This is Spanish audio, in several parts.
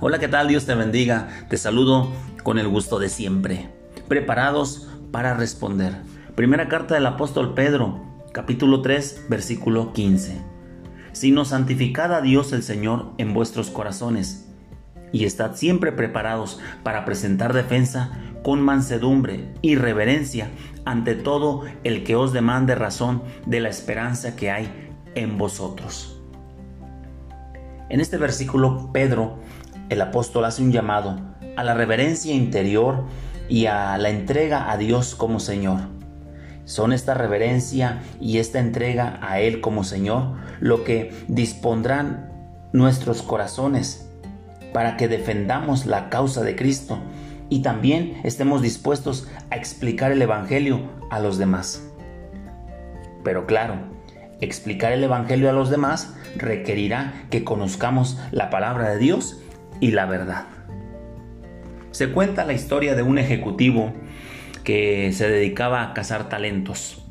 Hola, ¿qué tal? Dios te bendiga. Te saludo con el gusto de siempre. Preparados para responder. Primera carta del apóstol Pedro, capítulo 3, versículo 15. Sino santificad a Dios el Señor en vuestros corazones y estad siempre preparados para presentar defensa con mansedumbre y reverencia ante todo el que os demande razón de la esperanza que hay en vosotros. En este versículo, Pedro el apóstol hace un llamado a la reverencia interior y a la entrega a Dios como Señor. Son esta reverencia y esta entrega a Él como Señor lo que dispondrán nuestros corazones para que defendamos la causa de Cristo y también estemos dispuestos a explicar el Evangelio a los demás. Pero claro, explicar el Evangelio a los demás requerirá que conozcamos la palabra de Dios y la verdad. Se cuenta la historia de un ejecutivo que se dedicaba a cazar talentos.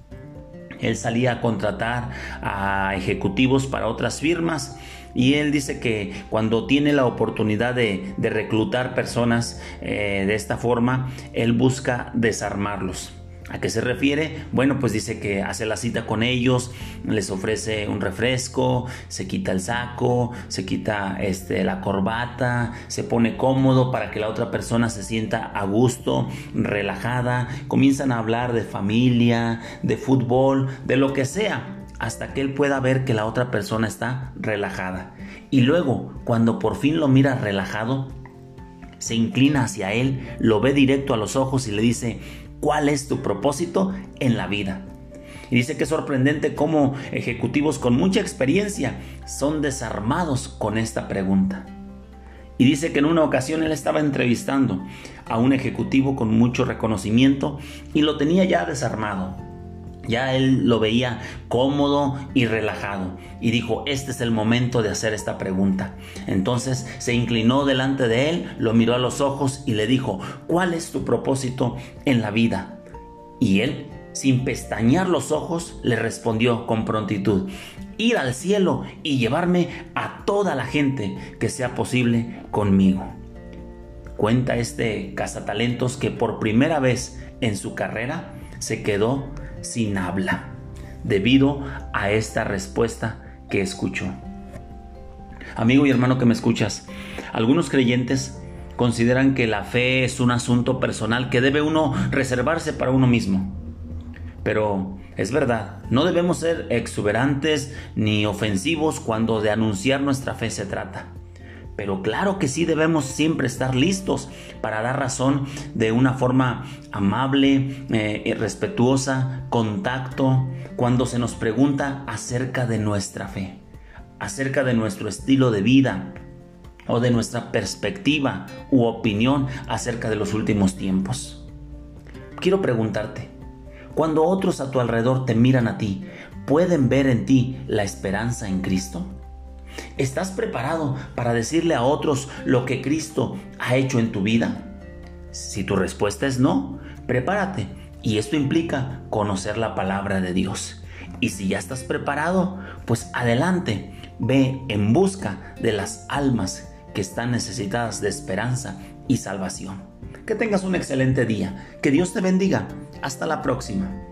Él salía a contratar a ejecutivos para otras firmas y él dice que cuando tiene la oportunidad de, reclutar personas eh, de esta forma, él busca desarmarlos. ¿A qué se refiere? Bueno, pues dice que hace la cita con ellos, les ofrece un refresco, se quita el saco, se quita este, la corbata, se pone cómodo para que la otra persona se sienta a gusto, relajada, comienzan a hablar de familia, de fútbol, de lo que sea, hasta que él pueda ver que la otra persona está relajada. Y luego, cuando por fin lo mira relajado, se inclina hacia él, lo ve directo a los ojos y le dice, ¿Cuál es tu propósito en la vida? Y dice que es sorprendente cómo ejecutivos con mucha experiencia son desarmados con esta pregunta. Y dice que en una ocasión él estaba entrevistando a un ejecutivo con mucho reconocimiento y lo tenía ya desarmado. Ya él lo veía cómodo y relajado y dijo, este es el momento de hacer esta pregunta. Entonces se inclinó delante de él, lo miró a los ojos y le dijo, ¿cuál es tu propósito en la vida? Y él, sin pestañear los ojos, le respondió con prontitud, ir al cielo y llevarme a toda la gente que sea posible conmigo. Cuenta este cazatalentos que por primera vez en su carrera se quedó sin habla debido a esta respuesta que escuchó. Amigo y hermano que me escuchas, algunos creyentes consideran que la fe es un asunto personal que debe uno reservarse para uno mismo. Pero es verdad, no debemos ser exuberantes ni ofensivos cuando de anunciar nuestra fe se trata. Pero claro que sí debemos siempre estar listos para dar razón de una forma amable, eh, respetuosa, contacto, cuando se nos pregunta acerca de nuestra fe, acerca de nuestro estilo de vida o de nuestra perspectiva u opinión acerca de los últimos tiempos. Quiero preguntarte, cuando otros a tu alrededor te miran a ti, ¿pueden ver en ti la esperanza en Cristo? ¿Estás preparado para decirle a otros lo que Cristo ha hecho en tu vida? Si tu respuesta es no, prepárate. Y esto implica conocer la palabra de Dios. Y si ya estás preparado, pues adelante, ve en busca de las almas que están necesitadas de esperanza y salvación. Que tengas un excelente día. Que Dios te bendiga. Hasta la próxima.